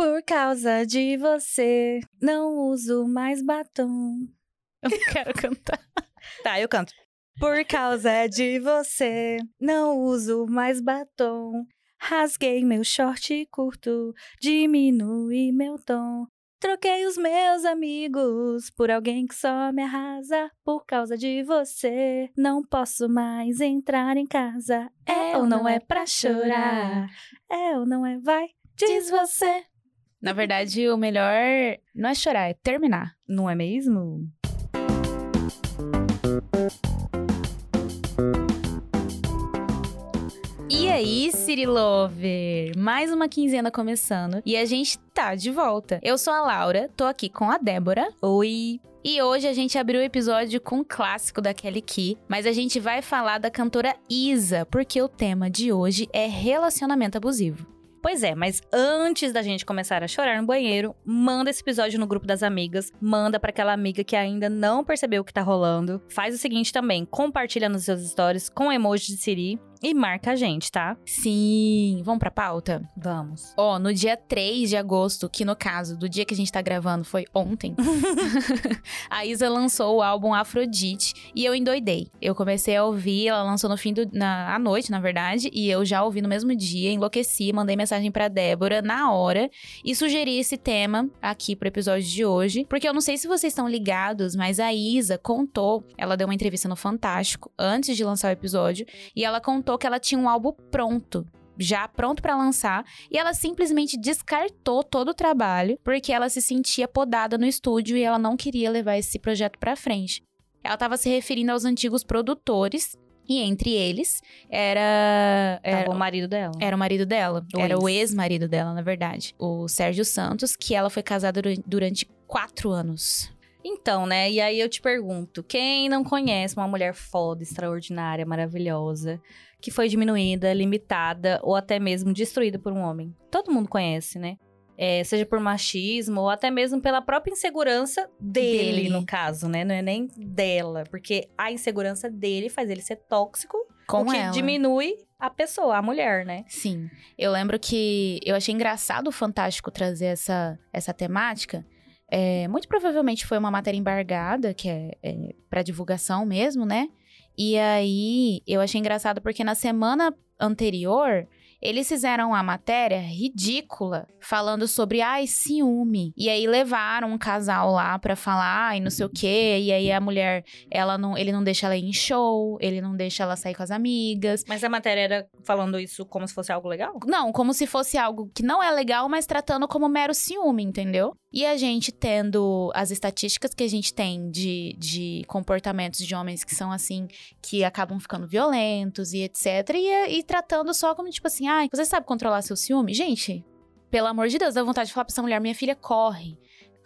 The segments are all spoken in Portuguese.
Por causa de você, não uso mais batom. Eu não quero cantar. Tá, eu canto. Por causa de você, não uso mais batom. Rasguei meu short curto, diminui meu tom. Troquei os meus amigos por alguém que só me arrasa. Por causa de você, não posso mais entrar em casa. É ou não é pra chorar? É ou não é? Vai, diz você. Na verdade, o melhor não é chorar, é terminar. Não é mesmo? E aí, City Lover? Mais uma quinzena começando e a gente tá de volta. Eu sou a Laura, tô aqui com a Débora. Oi. E hoje a gente abriu o episódio com um clássico da Kelly Key, mas a gente vai falar da cantora Isa, porque o tema de hoje é relacionamento abusivo. Pois é, mas antes da gente começar a chorar no banheiro, manda esse episódio no grupo das amigas, manda para aquela amiga que ainda não percebeu o que tá rolando. Faz o seguinte também, compartilha nos seus stories com emoji de Siri e marca a gente, tá? Sim, vamos pra pauta? Vamos. Ó, no dia 3 de agosto, que no caso do dia que a gente tá gravando foi ontem, a Isa lançou o álbum Afrodite e eu endoidei. Eu comecei a ouvir, ela lançou no fim do, na, à noite, na verdade, e eu já ouvi no mesmo dia, enlouqueci, mandei mensagem pra Débora na hora e sugeri esse tema aqui pro episódio de hoje, porque eu não sei se vocês estão ligados, mas a Isa contou, ela deu uma entrevista no Fantástico antes de lançar o episódio, e ela contou que ela tinha um álbum pronto já pronto para lançar e ela simplesmente descartou todo o trabalho porque ela se sentia podada no estúdio e ela não queria levar esse projeto para frente. Ela estava se referindo aos antigos produtores e entre eles era, era Tava o marido dela. era o marido dela, O era o ex. ex-marido dela, na verdade, o Sérgio Santos, que ela foi casada dura- durante quatro anos. Então, né? E aí eu te pergunto: quem não conhece uma mulher foda, extraordinária, maravilhosa, que foi diminuída, limitada ou até mesmo destruída por um homem? Todo mundo conhece, né? É, seja por machismo ou até mesmo pela própria insegurança dele, Dele. no caso, né? Não é nem dela. Porque a insegurança dele faz ele ser tóxico, Com o que ela. diminui a pessoa, a mulher, né? Sim. Eu lembro que eu achei engraçado o Fantástico trazer essa, essa temática. É, muito provavelmente foi uma matéria embargada, que é, é para divulgação mesmo, né? E aí eu achei engraçado porque na semana anterior eles fizeram uma matéria ridícula falando sobre ai ciúme. E aí levaram um casal lá pra falar ai não sei o quê. E aí a mulher, ela não, ele não deixa ela ir em show, ele não deixa ela sair com as amigas. Mas a matéria era falando isso como se fosse algo legal? Não, como se fosse algo que não é legal, mas tratando como mero ciúme, entendeu? E a gente tendo as estatísticas que a gente tem de, de comportamentos de homens que são assim, que acabam ficando violentos e etc. E, e tratando só como tipo assim, ai, você sabe controlar seu ciúme? Gente, pelo amor de Deus, dá vontade de falar pra essa mulher, minha filha, corre.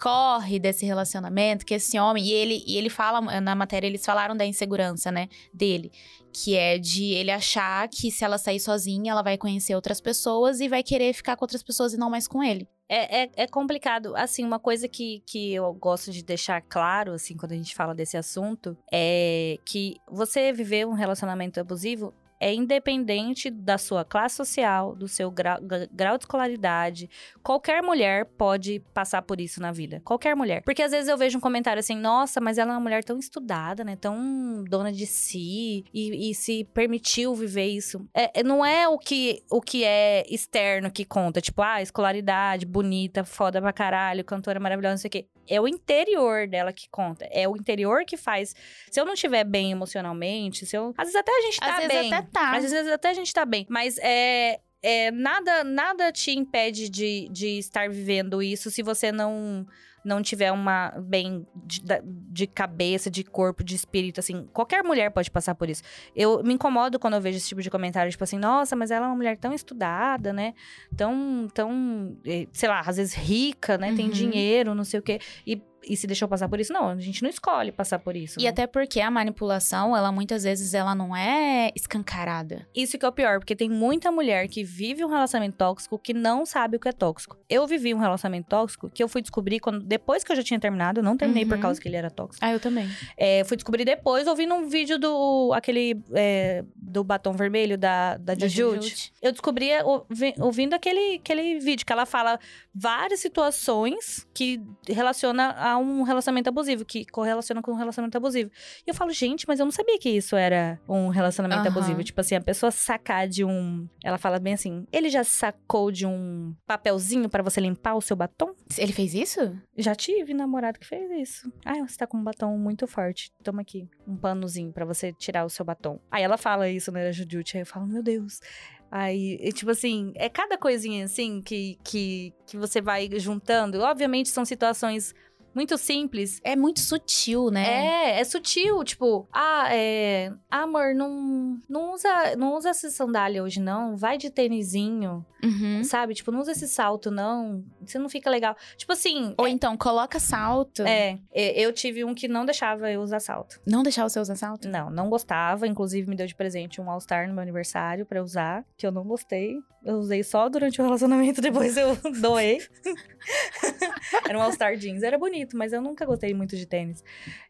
Corre desse relacionamento, que esse homem. E ele, e ele fala, na matéria, eles falaram da insegurança, né? Dele. Que é de ele achar que se ela sair sozinha, ela vai conhecer outras pessoas e vai querer ficar com outras pessoas e não mais com ele. É, é, é complicado. Assim, uma coisa que, que eu gosto de deixar claro, assim, quando a gente fala desse assunto, é que você viver um relacionamento abusivo é independente da sua classe social, do seu grau, gra- grau de escolaridade. Qualquer mulher pode passar por isso na vida. Qualquer mulher. Porque às vezes eu vejo um comentário assim, nossa, mas ela é uma mulher tão estudada, né? Tão dona de si e, e se permitiu viver isso. É, é- não é o que, o que é externo que conta. Tipo, ah, escolaridade, bonita, foda pra caralho, cantora maravilhosa, não sei o quê. É o interior dela que conta. É o interior que faz. Se eu não estiver bem emocionalmente, se eu. Às vezes até a gente tá Às vezes bem. até tá. Às vezes até a gente tá bem. Mas é. É, nada, nada te impede de, de estar vivendo isso se você não não tiver uma bem de, de cabeça, de corpo, de espírito, assim. Qualquer mulher pode passar por isso. Eu me incomodo quando eu vejo esse tipo de comentário, tipo assim, nossa, mas ela é uma mulher tão estudada, né? Tão, tão, eh, sei lá, às vezes rica, né? Tem Uhum. dinheiro, não sei o quê. E e se deixou passar por isso. Não, a gente não escolhe passar por isso. E né? até porque a manipulação, ela muitas vezes ela não é escancarada. Isso que é o pior, porque tem muita mulher que vive um relacionamento tóxico que não sabe o que é tóxico. Eu vivi um relacionamento tóxico que eu fui descobrir quando depois que eu já tinha terminado, eu não terminei por Uhum. causa que ele era tóxico. Ah, eu também. É, fui descobrir depois ouvindo um vídeo do aquele é, do batom vermelho da, da Jujute. Eu descobri ouvi- ouvindo aquele, aquele vídeo que ela fala várias situações que relaciona a um relacionamento abusivo, que correlaciona com um relacionamento abusivo. E eu falo, gente, mas eu não sabia que isso era um relacionamento Aham. abusivo. Tipo assim, a pessoa sacar de um. Ela fala bem assim: ele já sacou de um papelzinho pra você limpar o seu batom? Ele fez isso? Já tive namorado que fez isso. Ah, você tá com um batom muito forte. Toma aqui, um panozinho pra você tirar o seu batom. Aí ela fala isso, né, Jujute. Aí eu falo, meu Deus. Aí, tipo assim, é cada coisinha assim que, que, que você vai juntando. Obviamente são situações muito simples. É muito sutil, né? É, é sutil, tipo, ah, é. ah, amor, não, não usa não usa essa sandália hoje, não. Vai de tênisinho, Uhum. sabe? Tipo, não usa esse salto, não. Você não fica legal. Tipo assim. Ou então, coloca salto. É, é, eu tive um que não deixava eu usar salto. Não os seus usar salto? Não, não gostava. Inclusive, me deu de presente um All-Star no meu aniversário pra eu usar, que eu não gostei. Eu usei só durante o relacionamento, depois eu doei. Era um All-Star jeans. Era bonito, mas eu nunca gostei muito de tênis.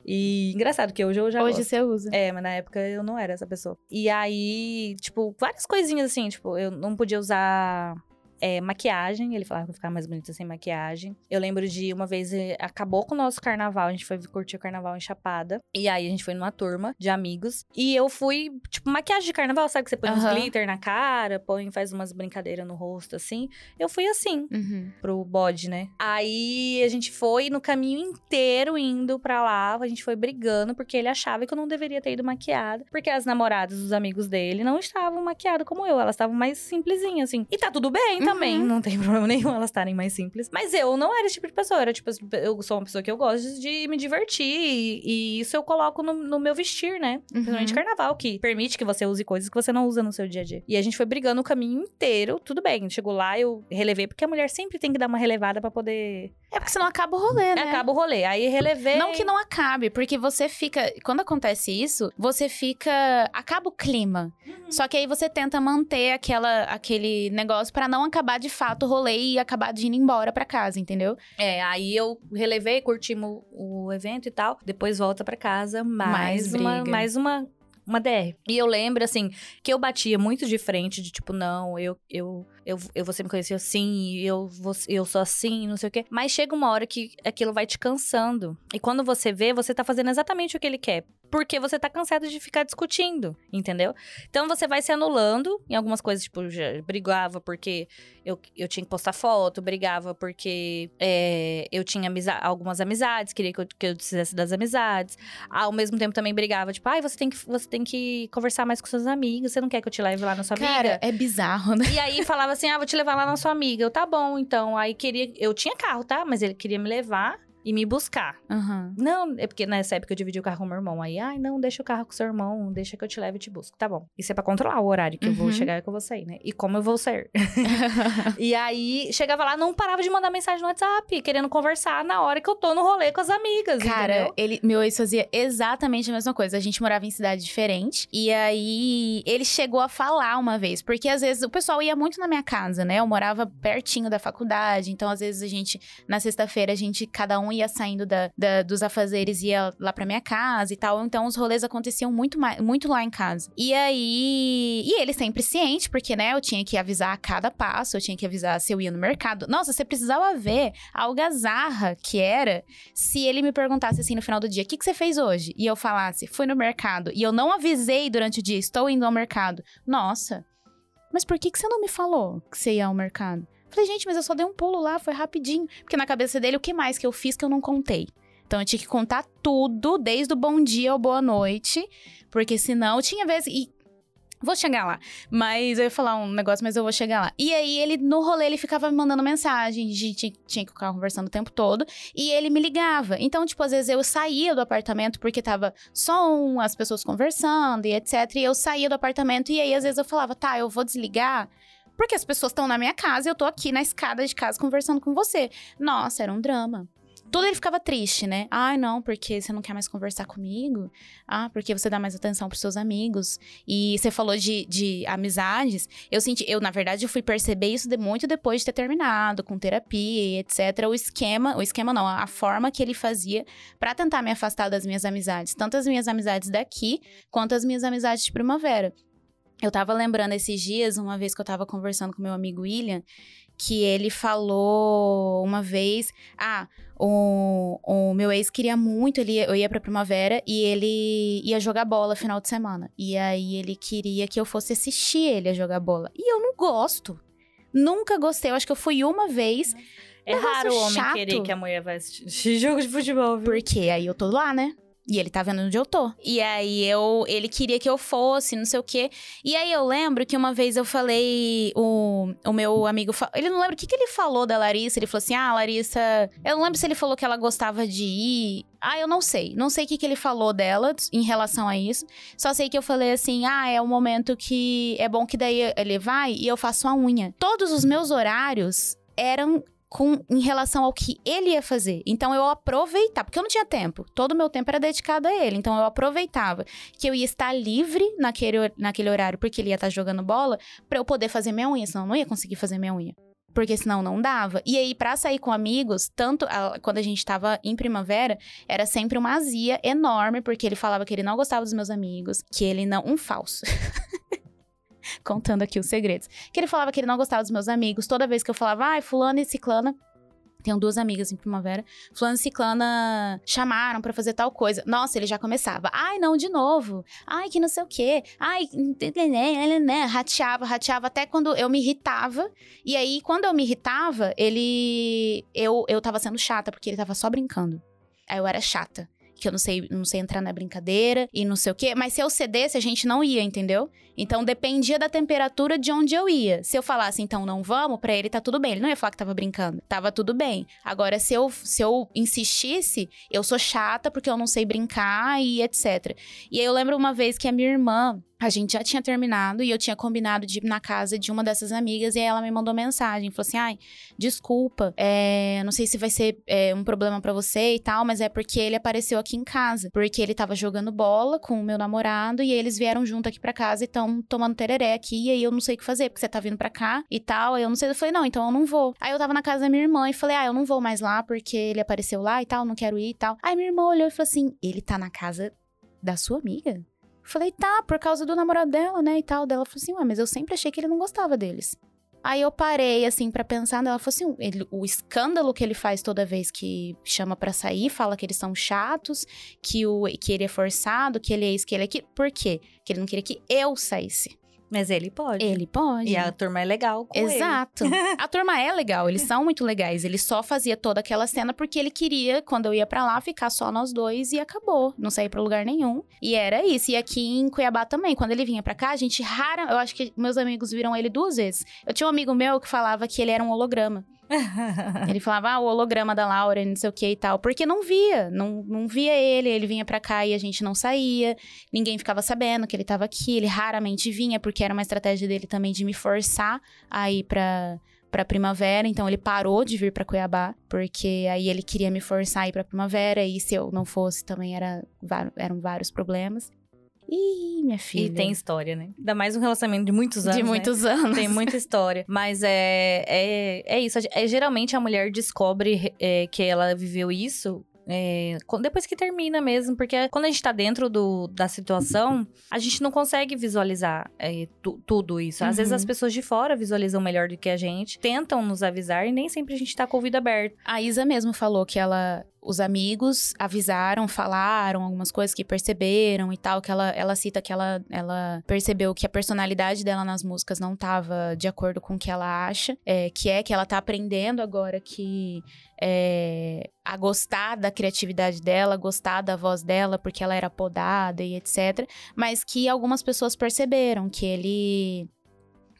E engraçado que hoje eu já Hoje gosto. você usa. É, mas na época eu não era essa pessoa. E aí, tipo, várias coisinhas assim, tipo, eu não podia usar é, maquiagem. Ele falava que eu ficava mais bonita sem maquiagem. Eu lembro de uma vez, eh, acabou com o nosso carnaval, a gente foi curtir o carnaval em Chapada. E aí a gente foi numa turma de amigos. E eu fui, tipo, maquiagem de carnaval, sabe? Que você põe uns Aham. glitter na cara, põe, faz umas brincadeiras no rosto, assim. Eu fui assim Uhum. pro bode, né? Aí a gente foi no caminho inteiro indo pra lá, a gente foi brigando porque ele achava que eu não deveria ter ido maquiada, porque as namoradas dos amigos dele não estavam maquiadas como eu, elas estavam mais simplesinhas assim. E tá tudo bem Uhum. Também, não tem problema nenhum elas estarem mais simples. Mas eu não era esse tipo de pessoa, era tipo, eu sou uma pessoa que eu gosto de me divertir e, e isso eu coloco no, no meu vestir, né? Principalmente Uhum. carnaval, que permite que você use coisas que você não usa no seu dia a dia. E a gente foi brigando o caminho inteiro, tudo bem. Chegou lá, eu relevei, porque a mulher sempre tem que dar uma relevada pra poder. É porque senão acaba o rolê, né? Acaba o rolê. Aí relevei. Não que não acabe, porque você fica. Quando acontece isso, você fica. Acaba o clima. Uhum. Só que aí você tenta manter aquela, aquele negócio pra não acabar de fato o rolê e acabar de ir embora pra casa, entendeu? É, aí eu relevei, curtimos o evento e tal. Depois volta pra casa, mais, Mais uma, mais uma, uma DR. E eu lembro, assim, que eu batia muito de frente, de tipo, não, eu, eu, eu, eu você me conheceu assim, eu, eu sou assim, não sei o quê. Mas chega uma hora que aquilo vai te cansando. E quando você vê, você tá fazendo exatamente o que ele quer. Porque você tá cansado de ficar discutindo, entendeu? Então você vai se anulando em algumas coisas, tipo, já brigava porque eu, eu tinha que postar foto, brigava porque é, eu tinha algumas amizades, queria que eu, que eu fizesse das amizades. Ao mesmo tempo também brigava, tipo, ai, você tem que, você tem que conversar mais com seus amigos, você não quer que eu te leve lá na sua Cara, amiga? é bizarro, né? E aí falava assim, ah, vou te levar lá na sua amiga. Eu, tá bom, então. Aí queria, eu tinha carro, tá? Mas ele queria me levar e me buscar. Aham. Não, é porque nessa época eu dividi o carro com meu irmão. Aí, ai, não, deixa o carro com seu irmão, deixa que eu te leve e te busco. Tá bom. Isso é pra controlar o horário que eu vou Uhum. chegar e que eu vou sair, né? E como eu vou sair. e aí, chegava lá, não parava de mandar mensagem no WhatsApp, querendo conversar na hora que eu tô no rolê com as amigas, Cara, entendeu? ele, meu ex fazia exatamente a mesma coisa. A gente morava em cidade diferente. E aí, ele chegou a falar uma vez. Porque às vezes o pessoal ia muito na minha casa, né? Eu morava pertinho da faculdade. Então, às vezes, a gente, na sexta-feira, a gente, cada um ia saindo da, da- dos afazeres ia lá pra minha casa e tal. Então, os rolês aconteciam muito, mais, muito lá em casa. E aí. E ele sempre ciente, porque, né, eu tinha que avisar a cada passo, eu tinha que avisar se eu ia no mercado. Nossa, você precisava ver a algazarra que era se ele me perguntasse assim no final do dia: o que, que você fez hoje? E eu falasse: fui no mercado. E eu não avisei durante o dia: estou indo ao mercado. Nossa, mas por que, que você não me falou que você ia ao mercado? Falei, gente, mas eu só dei um pulo lá, foi rapidinho. Porque na cabeça dele, o que mais que eu fiz que eu não contei? Então eu tinha que contar tudo, desde o bom dia ao boa noite. Porque senão tinha vezes. E Vou chegar lá. Mas eu ia falar um negócio, mas eu vou chegar lá. E aí, ele, no rolê, ele ficava me mandando mensagem. A gente tinha, que ficar conversando o tempo todo. E ele me ligava. Então, tipo, às vezes eu saía do apartamento porque tava som, as pessoas conversando e etc. E eu saía do apartamento e aí, às vezes, eu falava, tá, eu vou desligar. Porque as pessoas estão na minha casa e eu tô aqui na escada de casa conversando com você. Nossa, era um drama. tudo ele ficava triste, né? Ai, não, porque você não quer mais conversar comigo. Ah, porque você dá mais atenção pros seus amigos. E você falou de, de amizades. Eu senti, eu, na verdade, eu fui perceber isso de, muito depois de ter terminado, com terapia, etc. O esquema, o esquema não, a forma que ele fazia para tentar me afastar das minhas amizades. Tanto as minhas amizades daqui, quanto as minhas amizades de primavera. Eu tava lembrando esses dias, uma vez que eu tava conversando com meu amigo William, que ele falou uma vez: Ah, o, o meu ex queria muito, ele, eu ia pra primavera e ele ia jogar bola final de semana. E aí ele queria que eu fosse assistir ele a jogar bola. E eu não gosto. Nunca gostei. Eu acho que eu fui uma vez. É raro o homem chato. querer que a mulher vá assistir jogo de futebol, viu? Porque aí eu tô lá, né? E ele tá vendo onde eu tô. E aí eu, ele queria que eu fosse, não sei o quê. E aí eu lembro que uma vez eu falei, o, o meu amigo, ele não lembra o que, que ele falou da Larissa. Ele falou assim: "Ah, Larissa, eu não lembro se ele falou que ela gostava de ir. Ah, eu não sei. Não sei o que, que ele falou dela em relação a isso. Só sei que eu falei assim: "Ah, é o momento que é bom que daí ele vai e eu faço a unha". Todos os meus horários eram com, em relação ao que ele ia fazer. Então eu aproveitava, porque eu não tinha tempo. Todo o meu tempo era dedicado a ele. Então eu aproveitava que eu ia estar livre naquele, naquele horário, porque ele ia estar jogando bola, para eu poder fazer minha unha, senão eu não ia conseguir fazer minha unha porque senão não dava. E aí, para sair com amigos, tanto a, quando a gente tava em primavera, era sempre uma azia enorme, porque ele falava que ele não gostava dos meus amigos, que ele não. Um falso. contando aqui os segredos. Que ele falava que ele não gostava dos meus amigos. Toda vez que eu falava, ai, fulano e ciclana, tenho duas amigas em primavera. Fulano e Ciclana chamaram para fazer tal coisa. Nossa, ele já começava. Ai, não, de novo. Ai, que não sei o quê. Ai, rateava, rateava até quando eu me irritava. E aí, quando eu me irritava, ele. Eu, eu tava sendo chata, porque ele tava só brincando. Aí eu era chata que eu não sei, não sei entrar na brincadeira e não sei o quê. Mas se eu cedesse, a gente não ia, entendeu? Então dependia da temperatura de onde eu ia. Se eu falasse, então não vamos, para ele tá tudo bem. Ele não ia falar que tava brincando. Tava tudo bem. Agora, se eu, se eu insistisse, eu sou chata porque eu não sei brincar e etc. E aí eu lembro uma vez que a minha irmã a gente já tinha terminado e eu tinha combinado de ir na casa de uma dessas amigas e ela me mandou mensagem, falou assim, ai, desculpa, é, não sei se vai ser é, um problema para você e tal, mas é porque ele apareceu aqui em casa, porque ele tava jogando bola com o meu namorado e eles vieram junto aqui para casa e estão tomando tereré aqui e aí eu não sei o que fazer, porque você tá vindo para cá e tal, aí eu não sei, eu falei, não, então eu não vou. Aí eu tava na casa da minha irmã e falei, ah, eu não vou mais lá porque ele apareceu lá e tal, não quero ir e tal. Aí minha irmã olhou e falou assim, ele tá na casa da sua amiga? Falei, tá, por causa do namorado dela, né, e tal. Dela falou assim, ué, mas eu sempre achei que ele não gostava deles. Aí eu parei, assim, para pensar, ela falou assim, ele, o escândalo que ele faz toda vez que chama para sair, fala que eles são chatos, que, o, que ele é forçado, que ele é isso, que ele é aquilo. Por quê? Que ele não queria que eu saísse. Mas ele pode. Ele pode. E a turma é legal com Exato. a turma é legal, eles são muito legais. Ele só fazia toda aquela cena porque ele queria, quando eu ia para lá, ficar só nós dois e acabou. Não sair para lugar nenhum. E era isso. E aqui em Cuiabá também, quando ele vinha para cá, a gente rara, eu acho que meus amigos viram ele duas vezes. Eu tinha um amigo meu que falava que ele era um holograma. ele falava, ah, o holograma da Laura, não sei o que e tal. Porque não via, não, não via ele. Ele vinha pra cá e a gente não saía. Ninguém ficava sabendo que ele tava aqui. Ele raramente vinha, porque era uma estratégia dele também de me forçar a ir pra, pra primavera. Então ele parou de vir pra Cuiabá, porque aí ele queria me forçar a ir pra primavera. E se eu não fosse, também era, eram vários problemas. Ih, minha filha. E tem história, né? Ainda mais um relacionamento de muitos anos. De muitos né? anos. Tem muita história. Mas é, é, é isso. É, geralmente a mulher descobre é, que ela viveu isso é, depois que termina mesmo, porque quando a gente tá dentro do, da situação, a gente não consegue visualizar é, tu, tudo isso. Às uhum. vezes as pessoas de fora visualizam melhor do que a gente, tentam nos avisar e nem sempre a gente tá com o ouvido aberto. A Isa mesmo falou que ela os amigos avisaram, falaram algumas coisas que perceberam e tal, que ela, ela cita que ela, ela percebeu que a personalidade dela nas músicas não estava de acordo com o que ela acha, é, que é que ela tá aprendendo agora que é, a gostar da criatividade dela, gostar da voz dela, porque ela era podada e etc. Mas que algumas pessoas perceberam que ele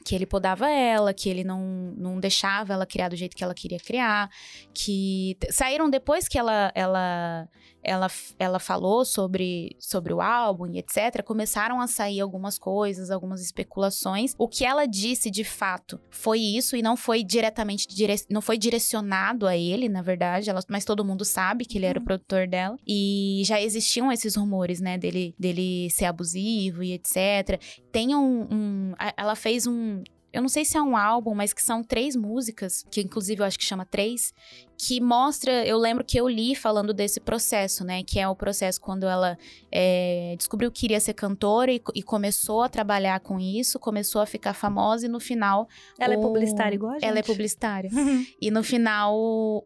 que ele podava ela, que ele não, não deixava ela criar do jeito que ela queria criar, que saíram depois que ela ela ela, ela falou sobre, sobre o álbum e etc., começaram a sair algumas coisas, algumas especulações. O que ela disse de fato foi isso e não foi diretamente dire... não foi direcionado a ele, na verdade, ela... mas todo mundo sabe que ele era o uhum. produtor dela. E já existiam esses rumores, né, dele, dele ser abusivo e etc. Tem um, um. Ela fez um eu não sei se é um álbum, mas que são três músicas, que inclusive eu acho que chama Três, que mostra. Eu lembro que eu li falando desse processo, né? Que é o processo quando ela é, descobriu que queria ser cantora e, e, começou a trabalhar com isso, começou a ficar famosa e no final. Ela é o, é publicitária igual a gente. Ela é publicitária. e no final o,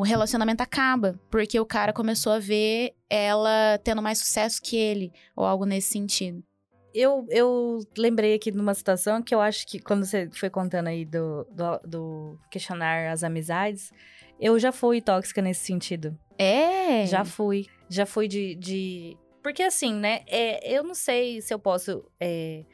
o relacionamento acaba, porque o cara começou a ver ela tendo mais sucesso que ele, ou algo nesse sentido eu, eu lembrei aqui de uma situação que eu acho que quando você foi contando aí do, do, do questionar as amizades, eu já fui tóxica nesse sentido. É? Já fui. Já fui de. de... Porque assim, né? É, eu não sei se eu posso. É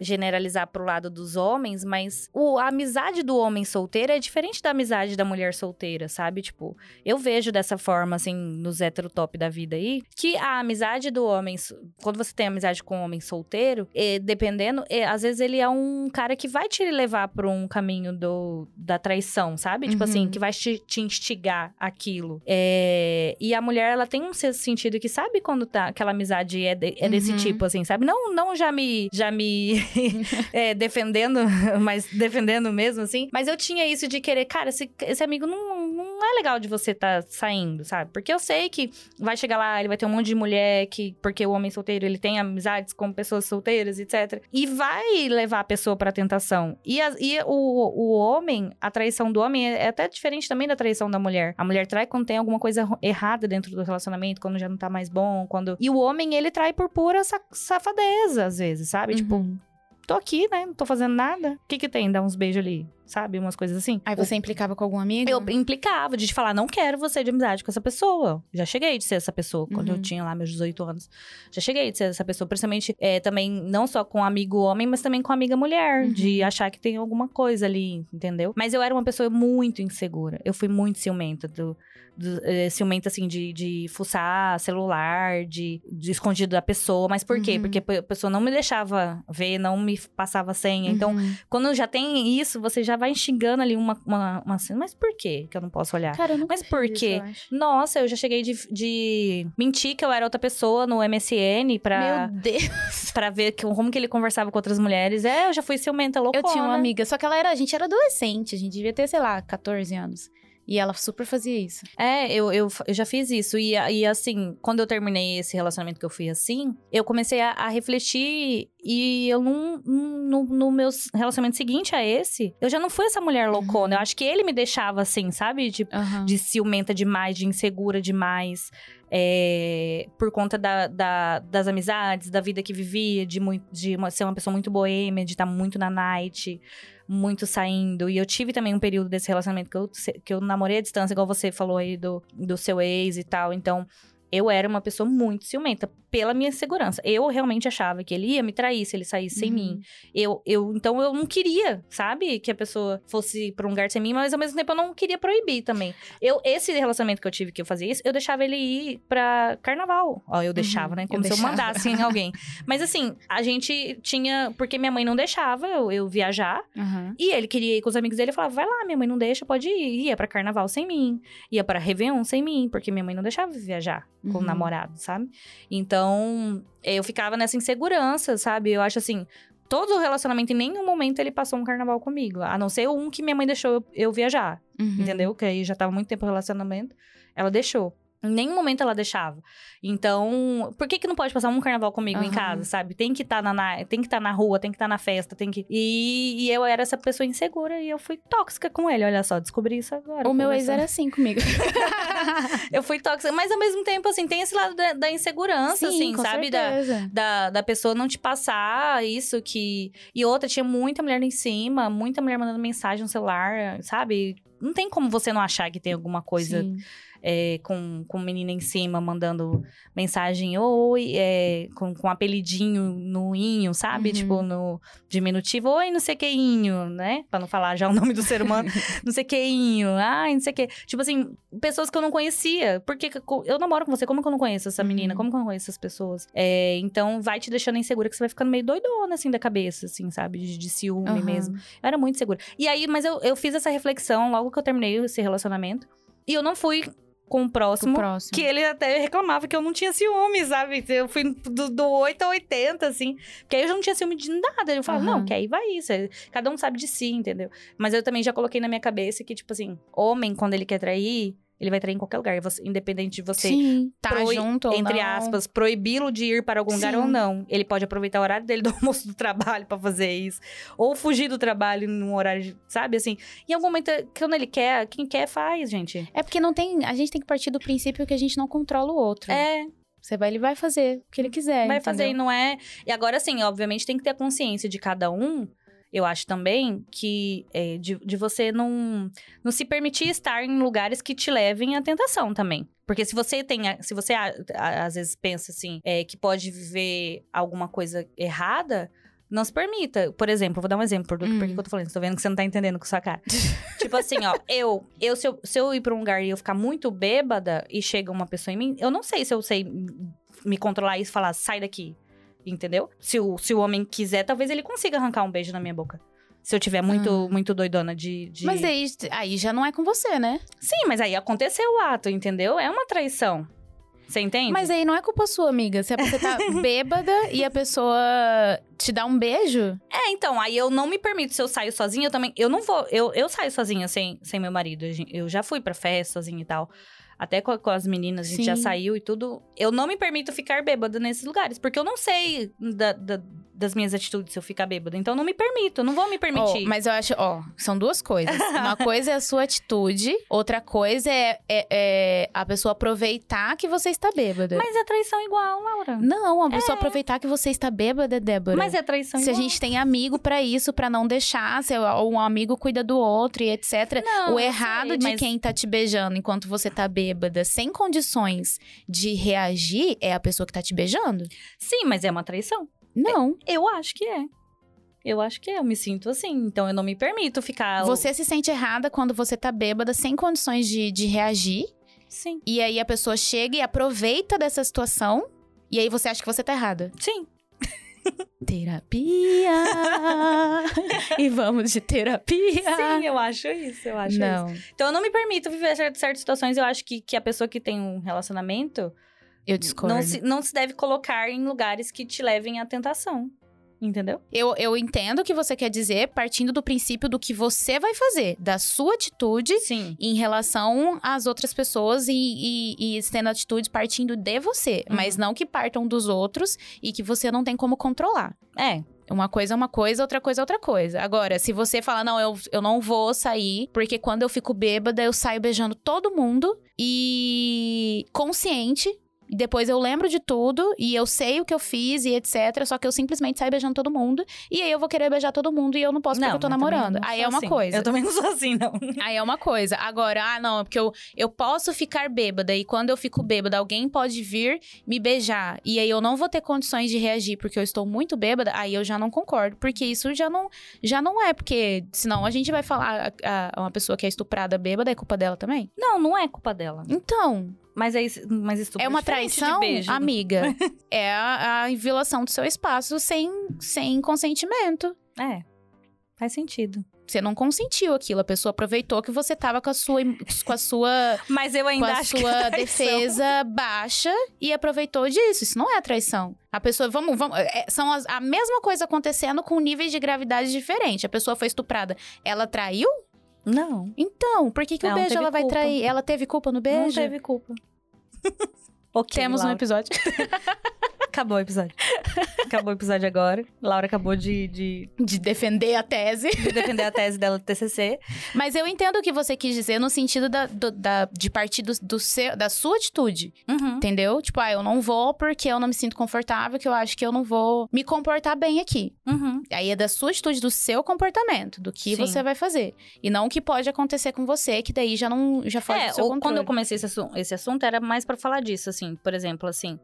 generalizar pro lado dos homens, mas o, a amizade do homem solteiro é diferente da amizade da mulher solteira, sabe? Tipo, eu vejo dessa forma, assim, nos heterotop da vida aí, que a amizade do homem, quando você tem amizade com um homem solteiro, e, dependendo, e, às vezes ele é um cara que vai te levar pra um caminho do, da traição, sabe? Uhum. Tipo assim, uhum. que vai te, te instigar aquilo. É, e a mulher, ela tem um sentido que sabe quando tá, aquela amizade é, de, é desse uhum. tipo, assim, sabe? Não, não já me, já me é, defendendo, mas defendendo mesmo, assim. Mas eu tinha isso de querer, cara, esse, esse amigo não, não é legal de você estar tá saindo, sabe? Porque eu sei que vai chegar lá, ele vai ter um monte de mulher, que, porque o homem solteiro, ele tem amizades com pessoas solteiras, etc. E vai levar a pessoa pra tentação. E, a, e o, o homem, a traição do homem é, é até diferente também da traição da mulher. A mulher trai quando tem alguma coisa errada dentro do relacionamento, quando já não tá mais bom, quando... E o homem, ele trai por pura safadeza, às vezes, sabe? Uhum. Tipo, tô aqui, né? Não tô fazendo nada. O que que tem? Dar uns beijos ali, sabe? Umas coisas assim. Aí você implicava com algum amigo? Eu implicava de falar, não quero você de amizade com essa pessoa. Já cheguei de ser essa pessoa, quando uhum. eu tinha lá meus 18 anos. Já cheguei de ser essa pessoa, principalmente é, também, não só com amigo homem, mas também com amiga mulher. Uhum. De achar que tem alguma coisa ali, entendeu? Mas eu era uma pessoa muito insegura. Eu fui muito ciumenta do do, é, ciumenta, assim, de, de fuçar celular, de, de escondido da pessoa. Mas por uhum. quê? Porque a pessoa não me deixava ver, não me passava senha. Então, uhum. Então, quando já tem isso, você já vai xingando ali uma, uma, uma cena. Mas por quê que eu não posso olhar? Cara, eu não Mas por quê? Isso, eu Nossa, eu já cheguei de, de mentir que eu era outra pessoa no MSN pra... Meu Deus! Pra ver que, como que ele conversava com outras mulheres. É, eu já fui ciumenta, loucona. Eu tinha uma amiga, só que ela era... A gente era adolescente, a gente devia ter, sei lá, 14 anos. E ela super fazia isso. É, eu, eu, eu já fiz isso. E, e assim, quando eu terminei esse relacionamento que eu fui assim, eu comecei a, a refletir e eu não. No, no meu relacionamento seguinte a esse, eu já não fui essa mulher loucona. Uhum. Eu acho que ele me deixava assim, sabe? De, uhum. de ciumenta demais, de insegura demais. É, por conta da, da, das amizades, da vida que vivia, de, muito, de uma, ser uma pessoa muito boêmia, de estar muito na night muito saindo. E eu tive também um período desse relacionamento que eu, que eu namorei à distância, igual você falou aí do, do seu ex e tal. Então, eu era uma pessoa muito ciumenta pela minha segurança. Eu realmente achava que ele ia me trair se ele saísse uhum. sem mim. Eu, eu, então eu não queria, sabe, que a pessoa fosse pra um lugar sem mim, mas ao mesmo tempo eu não queria proibir também. Eu, esse relacionamento que eu tive que eu fazia isso, eu deixava ele ir pra carnaval. Ó, eu deixava, uhum, né? Como eu se deixava. eu mandasse em alguém. Mas assim, a gente tinha. Porque minha mãe não deixava eu, eu viajar. Uhum. E ele queria ir com os amigos dele. Eu falava, vai lá, minha mãe não deixa, pode ir. Ia pra carnaval sem mim. Ia pra Réveillon sem mim, porque minha mãe não deixava viajar com o uhum. namorado, sabe? Então, eu ficava nessa insegurança, sabe? Eu acho assim, todo o relacionamento, em nenhum momento ele passou um carnaval comigo. A não ser um que minha mãe deixou eu, eu viajar. Uhum. Entendeu? Que aí já tava muito tempo o relacionamento. Ela deixou. Em nenhum momento ela deixava. Então, por que que não pode passar um carnaval comigo uhum. em casa, sabe? Tem que estar tá na, tem que estar tá na rua, tem que estar tá na festa, tem que e, e, eu era essa pessoa insegura e eu fui tóxica com ele. Olha só, descobri isso agora. O meu ex era assim comigo. eu fui tóxica, mas ao mesmo tempo assim, tem esse lado da, da insegurança, Sim, assim, sabe? Da, da, da pessoa não te passar isso que e outra tinha muita mulher em cima, muita mulher mandando mensagem no celular, sabe? Não tem como você não achar que tem alguma coisa Sim é, com, com menina em cima, mandando mensagem, oi, é, com, com apelidinho no inho, sabe? Uhum. Tipo, no diminutivo, oi, não sei que inho, né? Pra não falar já o nome do ser humano, não sei que inho, ai, não sei que. Tipo assim, pessoas que eu não conhecia. Porque que eu- namoro com você, como que eu não conheço essa menina? Uhum. Como que eu não conheço essas pessoas? É, então, vai te deixando insegura, que você vai ficando meio doidona, assim, da cabeça, assim, sabe? De, de ciúme Aham. mesmo. Eu era muito segura. E aí, mas eu, eu fiz essa reflexão logo que eu terminei esse relacionamento. E eu não fui com o próximo. próximo. Que ele até reclamava que eu não tinha ciúme, sabe? Eu fui do, do 8 a 80, assim. Porque aí eu já não tinha ciúme de nada. Eu falava, Aham. não, que aí vai isso. é- Cada um sabe de si, entendeu? Mas eu também já coloquei na minha cabeça que, tipo assim, homem, quando ele quer trair, ele vai trair em qualquer lugar. Você- independente de você Sim, tá junto ou entre não. aspas, proibi-lo de ir para algum lugar Sim. ou não. Ele pode aproveitar o horário dele do almoço do trabalho pra fazer isso. Ou fugir do trabalho num horário, sabe? Assim, em algum momento, quando ele quer, quem quer faz, gente. É porque não tem. A gente tem que partir do princípio que a gente não controla o outro. É, Você vai, ele vai fazer o que ele quiser. vai fazer e entendeu? não é. E agora, assim, obviamente tem que ter a consciência de cada um. Eu acho também que é, de, de você não, não se permitir estar em lugares que te levem à tentação também. Porque se você tem. Se você às vezes pensa assim, é, que pode viver alguma coisa errada. Não se permita. Por exemplo, vou dar um exemplo. Do, Hum. Eu tô falando? Tô vendo que você não tá entendendo com sua cara. tipo assim, ó. Eu, eu, se eu, se eu ir pra um lugar e eu ficar muito bêbada e chega uma pessoa em mim, eu não sei se eu sei me controlar e falar, sai daqui. Entendeu? Se o, se o homem quiser, talvez ele consiga arrancar um beijo na minha boca. Se eu tiver muito, Ah. muito doidona de, de- Mas aí, aí já não é com você, né? Sim, mas aí aconteceu o ato, entendeu? É uma traição. Você entende? Mas aí não é culpa sua, amiga. Se você tá bêbada e a pessoa te dá um beijo. É, então, aí eu não me permito. Se eu saio sozinha, eu também. Eu não vou. Eu, eu saio sozinha sem, sem meu marido. Eu já fui pra festa sozinha e tal. Até com, com as meninas, a gente já Sim. saiu e tudo. Eu não me permito ficar bêbada nesses lugares. Porque eu não sei da- da- das minhas atitudes se eu ficar bêbada. Então eu não me permito. Eu não vou me permitir. mas eu acho, ó, são duas coisas. Uma coisa é a sua atitude, outra coisa é, é- é a pessoa aproveitar que você está bêbada. Mas é traição igual, Laura. Não, a pessoa aproveitar que você está bêbada, Débora. Mas é traição Se a igual. gente tem amigo pra isso, pra não deixar, se um amigo cuida do outro e etc. Não, o errado sei, de mas- quem tá te beijando enquanto você tá bêbada, sem condições de reagir, é a pessoa que tá te beijando? Sim, mas é uma traição. Não. Eu acho que é. Eu acho que é. Eu me sinto assim. Então eu não me permito ficar. Você se sente errada quando você tá bêbada, sem condições de, de reagir. Sim. E aí a pessoa chega e aproveita dessa situação. E aí você acha que você tá errada. Sim. Terapia! e vamos de terapia! Sim, eu acho isso. Eu acho isso. Não, Então eu não me permito viver cer- certas situações. Eu acho que, que a pessoa que tem um relacionamento eu discordo. não se, não se deve colocar em lugares que te levem à tentação. Entendeu? Eu, eu entendo o que você quer dizer, partindo do princípio do que você vai fazer, da sua atitude Sim. em relação às outras pessoas e, e, e tendo atitudes partindo de você, Uhum. mas não que partam dos outros e que você não tem como controlar. É. Uma coisa é uma coisa, outra coisa é outra coisa. Agora, se você falar, não, eu, eu não vou sair, porque quando eu fico bêbada, eu saio beijando todo mundo e consciente. E depois eu lembro de tudo e eu sei o que eu fiz e etc. Só que eu simplesmente saio beijando todo mundo. E aí eu vou querer beijar todo mundo e eu não posso porque eu tô também namorando. não Aí é uma assim. coisa. Eu também não sou assim, não. Aí é uma coisa. Agora, ah, não, é porque eu, eu posso ficar bêbada e quando eu fico bêbada, alguém pode vir me beijar e aí eu não vou ter condições de reagir porque eu estou muito bêbada, aí eu já não concordo, porque isso já não, já não é, porque senão a gente vai falar a, a- uma pessoa que é estuprada bêbada é culpa dela também. Não, não é culpa dela. Então, Mas é, isso- mas estupro é uma diferente de traição, beijo. amiga. é a, a violação do seu espaço sem, sem consentimento. É. Faz sentido. Você não consentiu aquilo, a pessoa aproveitou que você tava com a sua, com a sua Mas eu com ainda a acho que sua é traição. defesa baixa e aproveitou disso. Isso não é traição. A pessoa, vamos, vamos, é, são as- a mesma coisa acontecendo com níveis de gravidade diferentes. A pessoa foi estuprada, ela traiu? Não. Então, por que, que o não beijo teve ela vai culpa. trair? Ela teve culpa no beijo? Não teve culpa. ok, Temos um Laura. episódio. Acabou o episódio. Acabou o episódio agora. Laura acabou de, de, De defender a tese. de defender a tese dela do TCC. Mas eu entendo o que você quis dizer no sentido da, do- da- de partir do, do seu, da sua atitude. Uhum. Entendeu? Tipo, ah, eu não vou porque eu não me sinto confortável, que eu acho que eu não vou me comportar bem aqui. Uhum. Aí é da sua atitude, do seu comportamento, do que Sim. você vai fazer. E não o que pode acontecer com você, que daí já não já foge É, do seu ou controle. quando eu comecei esse, assu- esse assunto, era mais pra falar disso, assim. Por exemplo, assim,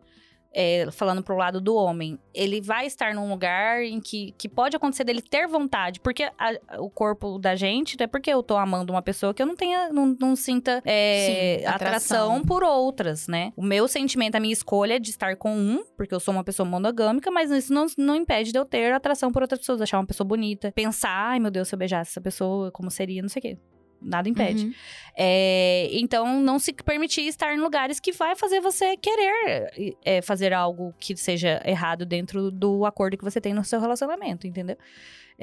é, falando pro lado do homem. Ele vai estar num lugar em que, que pode acontecer dele ter vontade. Porque a- o corpo da gente, não é porque eu tô amando uma pessoa que eu não tenha, não, não sinta é, Sim, atração. atração. por outras, né? O meu sentimento, a minha escolha é de estar com um, porque eu sou uma pessoa monogâmica, mas isso não, não impede de eu ter atração por outras pessoas, achar uma pessoa bonita, pensar, ai meu Deus, se eu beijasse essa pessoa, como seria, não sei o quê. Nada impede. Uhum. É, então, não se permitir estar em lugares que vai fazer você querer é, fazer algo que seja errado dentro do acordo que você tem no seu relacionamento, entendeu?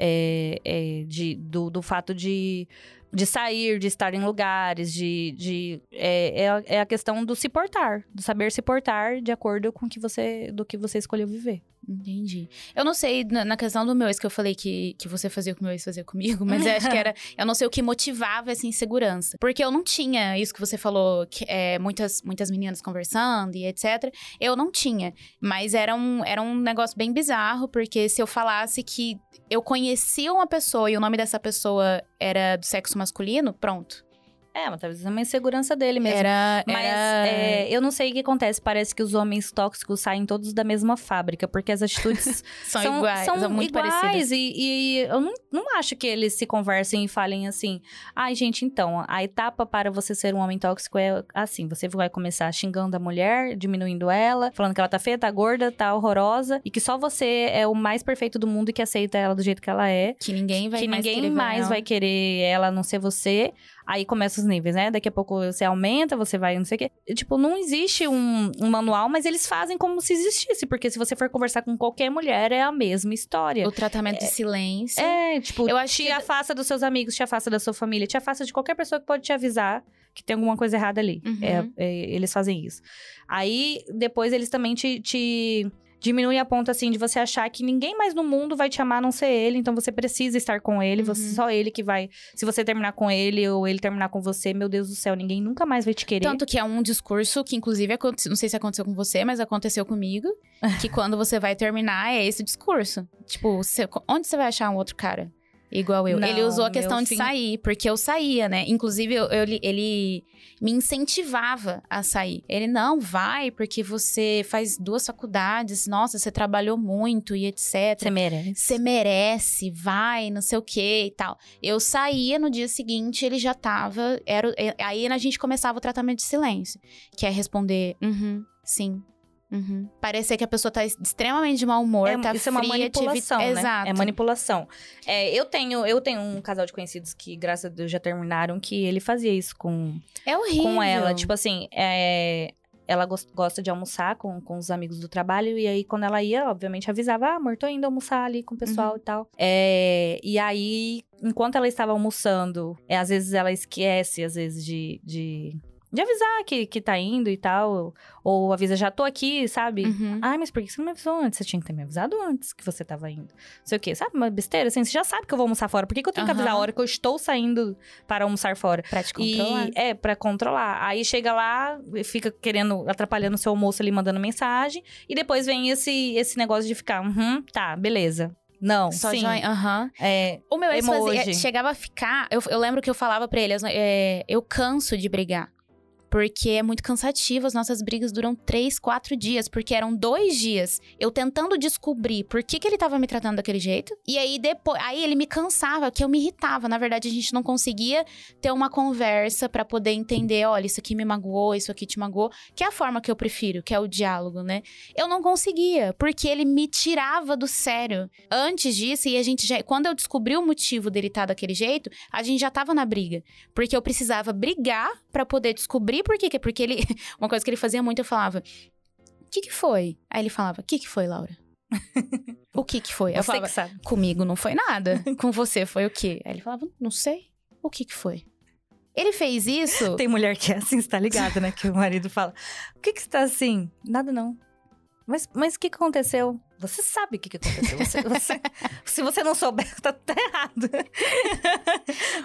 É, é, de, do, do fato de, de sair, de estar em lugares, de. de é, é, a- é a questão do se portar, do saber se portar de acordo com que você, do que você escolheu viver. Entendi. Eu não sei, na, na questão do meu ex, que eu falei que, que você fazia com o meu ex fazia comigo, mas eu acho que era. Eu não sei o que motivava essa insegurança. Porque eu não tinha isso que você falou, que é, muitas, muitas meninas conversando e etc. Eu não tinha. Mas era um, era um negócio bem bizarro, porque se eu falasse que eu conhecia uma pessoa e o nome dessa pessoa era do sexo masculino, pronto. É, mas talvez é uma insegurança dele mesmo. Era. Mas era... é, eu não sei o que acontece. Parece que os homens tóxicos saem todos da mesma fábrica, porque as atitudes são, iguais, são, muito iguais, parecidas. E, e eu não, não acho que eles se conversem e falem assim: ai, gente, então, a etapa para você ser um homem tóxico é assim: você vai começar xingando a mulher, diminuindo ela, falando que ela tá feia, tá gorda, tá horrorosa, e que só você é o mais perfeito do mundo e que aceita ela do jeito que ela é. Que ninguém vai que mais ninguém querer mais vai querer ela a não ser você. Aí começa os níveis, né? Daqui a pouco você aumenta, você vai não sei o quê. E, Tipo, não existe um, um manual, mas eles fazem como se existisse. Porque se você for conversar com qualquer mulher, é a mesma história. O tratamento de silêncio. É, tipo, Eu acho te que- afasta dos seus amigos, te afasta da sua família, te afasta de qualquer pessoa que pode te avisar que tem alguma coisa errada ali. Uhum. É, é, eles fazem isso. Aí, depois, eles também te, te diminuem a ponto, assim, de você achar que ninguém mais no mundo vai te amar a não ser ele. Então, você precisa estar com ele. Você, Uhum. só ele que vai... Se você terminar com ele ou ele terminar com você, meu Deus do céu, ninguém nunca mais vai te querer. Tanto que é um discurso que, inclusive, aconte- não sei se aconteceu com você, mas aconteceu comigo. que quando você vai terminar, é esse discurso. Tipo, você- onde você vai achar um outro cara? Igual eu. Não, ele usou a questão de fim- sair, porque eu saía, né? Inclusive, eu- eu- ele me incentivava a sair. Ele, não, vai, porque você faz duas faculdades, nossa, você trabalhou muito e etc. Você merece. Você merece, vai, não sei o que e tal. Eu saía no dia seguinte, ele já tava. Era, é- aí a gente começava o tratamento de silêncio, que é responder, uhum, sim. Uhum. Parecer que a pessoa tá extremamente de mau humor, É, tá isso é uma fria, te evita- manipulação, né? Exato. É manipulação. É, eu tenho eu tenho um casal de conhecidos que, graças a Deus, já terminaram, que ele fazia isso com, É horrível. com ela. Tipo assim, é, ela gos- gosta de almoçar com, com os amigos do trabalho. E aí, quando ela ia, obviamente, avisava: Ah, amor, tô indo almoçar ali com o pessoal Uhum. e tal. É, e aí, enquanto ela estava almoçando, é, às vezes ela esquece, às vezes, de. de... de avisar que, que tá indo e tal. Ou avisa, já tô aqui, sabe? Uhum. Ai, mas por que você não me avisou antes? Você tinha que ter me avisado antes que você tava indo. Não sei o quê. Sabe uma besteira? Assim, você já sabe que eu vou almoçar fora. Por que, que eu tenho que avisar a hora que eu estou saindo para almoçar fora? Pra te controlar. E é, pra controlar. Aí chega lá, fica querendo, atrapalhando o seu almoço ali, mandando mensagem. E depois vem esse, esse negócio de ficar, uhum, tá, beleza. Não, Só sim. joinha, aham. É, O meu ex fazia, chegava a ficar. Eu, eu lembro que eu falava pra ele: é, eu canso de brigar. Porque é muito cansativo, as nossas brigas duram três, quatro dias, porque eram dois dias eu tentando descobrir por que, que ele tava me tratando daquele jeito. E aí depois, aí ele me cansava, que eu me irritava. Na verdade, a gente não conseguia ter uma conversa pra poder entender, olha, isso aqui me magoou, isso aqui te magoou, que é a forma que eu prefiro, que é o diálogo, né? Eu não conseguia, porque ele me tirava do sério. Antes disso, e a gente já. Quando eu descobri o motivo dele estar daquele jeito, a gente já tava na briga. Porque eu precisava brigar pra poder descobrir por quê. que- Porque ele. Uma coisa que ele fazia muito, eu falava. O que que foi? Aí ele falava, o que que foi, Laura? o que que foi? Eu você falava, que sabe. comigo não foi nada. Com você foi o quê? Aí ele falava, não sei. O que que foi? Ele fez isso. Tem mulher que é assim, você tá ligado, né? Que o marido fala, por que que você tá assim? Nada não. Mas mas o que aconteceu? Você sabe o que que aconteceu. Você, você- se você não souber, tá, tá errado.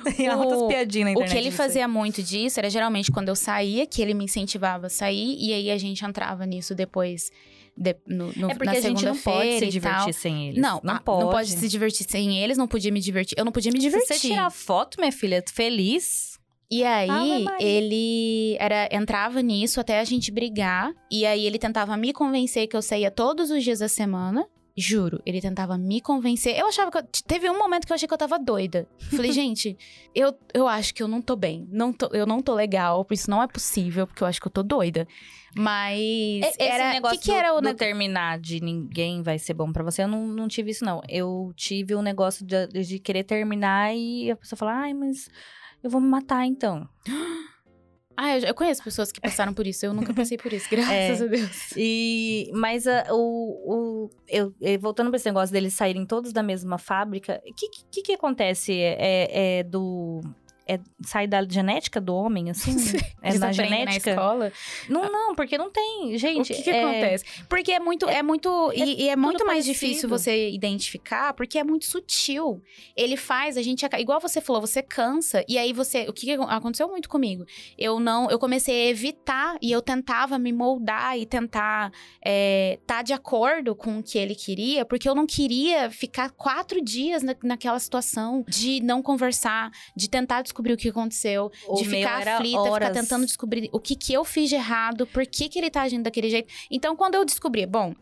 Tem O- altas piadinhas na O que ele fazia muito disso era geralmente quando eu saía, que ele me incentivava a sair, e aí a gente entrava nisso depois, de- no, no, É porque na a gente não pode se divertir sem eles. Não, não ah, pode. não pode se divertir sem eles, não podia me divertir. Eu não podia me Se divertir. você tirar foto, minha filha, feliz. E aí, ele era, entrava nisso até a gente brigar. E aí, ele tentava me convencer que eu saía todos os dias da semana. Juro, ele tentava me convencer. Eu achava que. Eu, teve um momento que eu achei que eu tava doida. Falei, gente, eu, eu acho que eu não tô bem. Não tô, eu não tô legal, isso não é possível, porque eu acho que eu tô doida. Mas. Esse era. negócio que, que do- era o do negócio? terminar de ninguém vai ser bom pra você, eu não, não tive isso, não. Eu tive o negócio de, de querer terminar e a pessoa falar, ai, mas eu vou me matar então. Ah, eu, eu conheço pessoas que passaram por isso. Eu nunca passei por isso, graças É. a Deus. E, mas ah, o, o, eu, voltando pra esse negócio deles saírem todos da mesma fábrica, o que, que, que acontece? É, é do. É, sai da genética do homem, assim? É aprendem genética? na escola. Não, não, porque não tem. Gente, o que, que é- acontece? Porque é muito, é, muito, e, e é muito mais parecido. difícil você identificar, porque é muito sutil. Ele faz, a gente, igual você falou, você cansa e aí você, o que, aconteceu muito comigo? Eu não, eu comecei a evitar e eu tentava me moldar e tentar estar de acordo com o que ele queria, porque eu não queria ficar quatro dias na, naquela situação de não conversar, de tentar descobrir o que aconteceu, o de ficar aflita, horas. ficar tentando descobrir o que que eu fiz de errado, por que que ele tá agindo daquele jeito. Então, quando eu descobri, bom,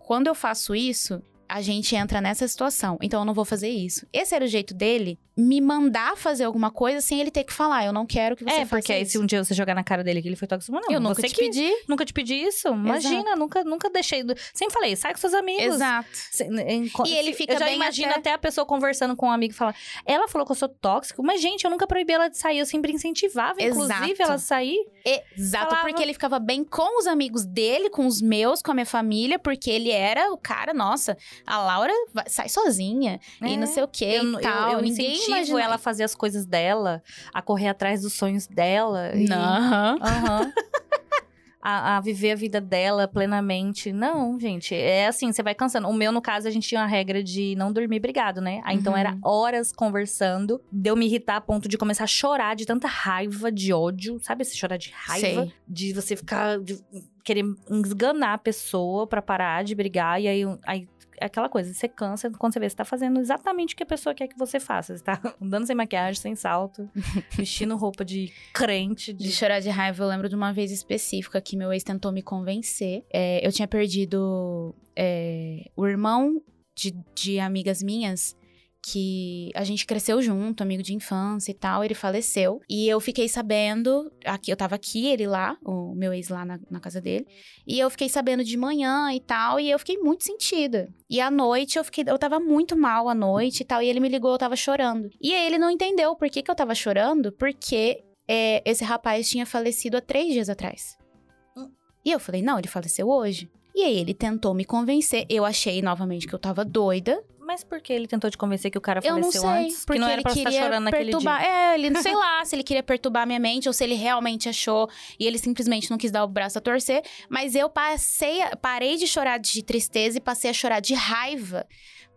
quando eu faço isso, a gente entra nessa situação. Então, eu não vou fazer isso. Esse era o jeito dele me mandar fazer alguma coisa sem ele ter que falar. Eu não quero que você É, faça porque aí se um dia você jogar na cara dele que ele foi tóxico, não, eu nunca você te que pedi. nunca te pedi isso. Imagina, nunca, nunca deixei. do- Sempre falei, sai com seus amigos. Exato. Se- em- co- E ele fica Eu já bem imagino até- até... a pessoa conversando com um amigo e falar: ela falou que eu sou tóxico, mas, gente, eu nunca proibi ela de sair, eu sempre incentivava, inclusive, Exato. ela sair. Exato, Falava- porque ele ficava bem com os amigos dele, com os meus, com a minha família, porque ele era o cara, nossa, a Laura vai- sai sozinha e É. não sei o que Eu, e eu, tal. eu Ninguém incentivo imagina... ela a fazer as coisas dela, a correr atrás dos sonhos dela. e- a, a viver a vida dela plenamente. Não, gente, é assim, você vai cansando. O meu, no caso, a gente tinha uma regra de não dormir brigado, né? Aí, então Uhum. era horas conversando, deu me irritar a ponto de começar a chorar de tanta raiva, de ódio, sabe? Esse chorar de raiva, Sei. de você ficar. de querer esganar a pessoa pra parar de brigar, e aí. aí aquela coisa, você cansa quando você vê, você tá fazendo exatamente o que a pessoa quer que você faça. Você tá andando sem maquiagem, sem salto, vestindo roupa de crente, De de chorar de raiva, eu lembro de uma vez específica que meu ex tentou me convencer. É, eu tinha perdido é, o irmão de, de amigas minhas. Que a gente cresceu junto, amigo de infância e tal, ele faleceu. E eu fiquei sabendo, aqui eu tava aqui, ele lá, o meu ex lá na, na casa dele. E eu fiquei sabendo de manhã e tal, e eu fiquei muito sentida. E à noite eu fiquei, eu tava muito mal à noite e tal, e ele me ligou, eu tava chorando. E aí ele não entendeu por que, que eu tava chorando, porque é, esse rapaz tinha falecido há três dias atrás. E eu falei, não, ele faleceu hoje. E aí ele tentou me convencer. Eu achei novamente que eu tava doida. Mas por que ele tentou te convencer que o cara Eu não faleceu sei. antes? Porque que não era ele pra você estar queria chorando naquele perturbar. dia. É, ele não sei lá se ele queria perturbar minha mente ou se ele realmente achou e ele simplesmente não quis dar o braço a torcer. Mas eu passei, parei de chorar de tristeza e passei a chorar de raiva.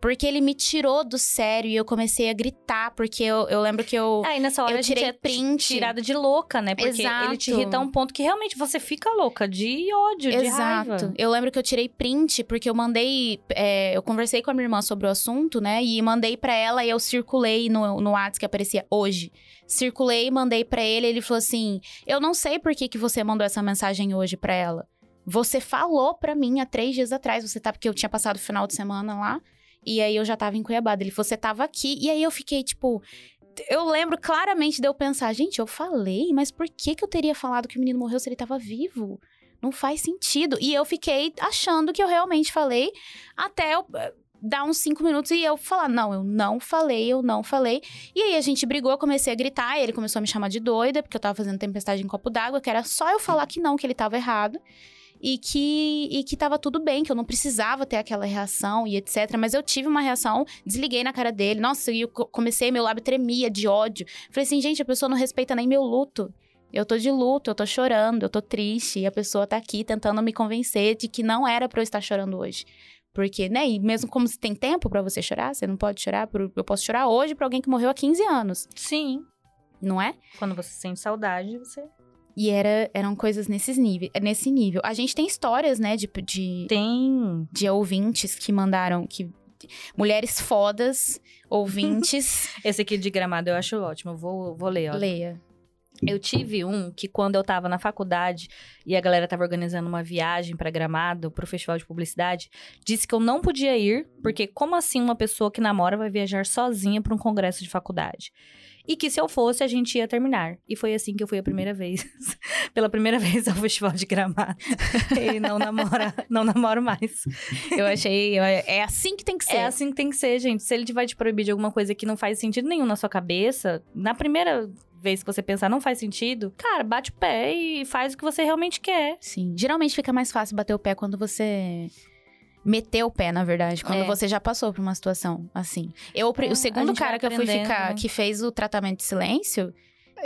Porque ele me tirou do sério e eu comecei a gritar. Porque eu, eu lembro que eu. Aí nessa hora Eu a gente tirei é print. tirada de louca, né? Porque Exato. ele te irrita a um ponto que realmente você fica louca de ódio, de Exato. raiva. Eu lembro que eu tirei print porque eu mandei. é, eu conversei com a minha irmã sobre o assunto, né? E mandei pra ela e eu circulei no, no WhatsApp que aparecia hoje. Circulei, mandei pra ele. Ele falou assim: Eu não sei por que, que você mandou essa mensagem hoje pra ela. Você falou pra mim há três dias atrás. Você tá. Porque eu tinha passado o final de semana lá. E aí eu já tava em Cuiabá. Ele falou: Você tava aqui. E aí eu fiquei tipo. Eu lembro claramente de eu pensar, gente, eu falei, mas por que, que eu teria falado que o menino morreu se ele tava vivo? Não faz sentido. E eu fiquei achando que eu realmente falei até eu eh, dar uns cinco minutos e eu falar: não, eu não falei, eu não falei. E aí a gente brigou, eu comecei a gritar, ele começou a me chamar de doida, porque eu tava fazendo tempestade em copo d'água, que era só eu falar que não, que ele tava errado. E que, e que tava tudo bem, que eu não precisava ter aquela reação e etc. Mas eu tive uma reação, desliguei na cara dele. Nossa, e eu co- comecei, meu lábio tremia de ódio. Falei assim, gente, a pessoa não respeita nem meu luto. Eu tô de luto, eu tô chorando, eu tô triste. E a pessoa tá aqui tentando me convencer de que não era pra eu estar chorando hoje. Porque, né, e mesmo como se tem tempo para você chorar, você não pode chorar, por, eu posso chorar hoje pra alguém que morreu há 15 anos. Sim. Não é? Quando você sente saudade, você. E era, eram coisas nesses nível, nesse nível. A gente tem histórias, né, de, de, Tem. de ouvintes que mandaram. que Mulheres fodas, ouvintes. Esse aqui de gramado eu acho ótimo. Eu vou, vou ler, ó. Leia. Eu tive um que quando eu tava na faculdade e a galera tava organizando uma viagem pra Gramado, pro festival de publicidade, disse que eu não podia ir, porque como assim uma pessoa que namora vai viajar sozinha pra um congresso de faculdade? E que se eu fosse, a gente ia terminar. E foi assim que eu fui a primeira vez. Pela primeira vez ao festival de Gramado. e não namora, não namoro mais. Eu achei. É assim que tem que ser. É assim que tem que ser, gente. Se ele vai te proibir de alguma coisa que não faz sentido nenhum na sua cabeça, na primeira vez que você pensar não faz sentido, cara, bate o pé e faz o que você realmente quer. Sim. Geralmente fica mais fácil bater o pé quando você. Meteu o pé, na verdade, quando É. você já passou por uma situação assim. Eu, o É, segundo cara que eu fui ficar, né? que fez o tratamento de silêncio,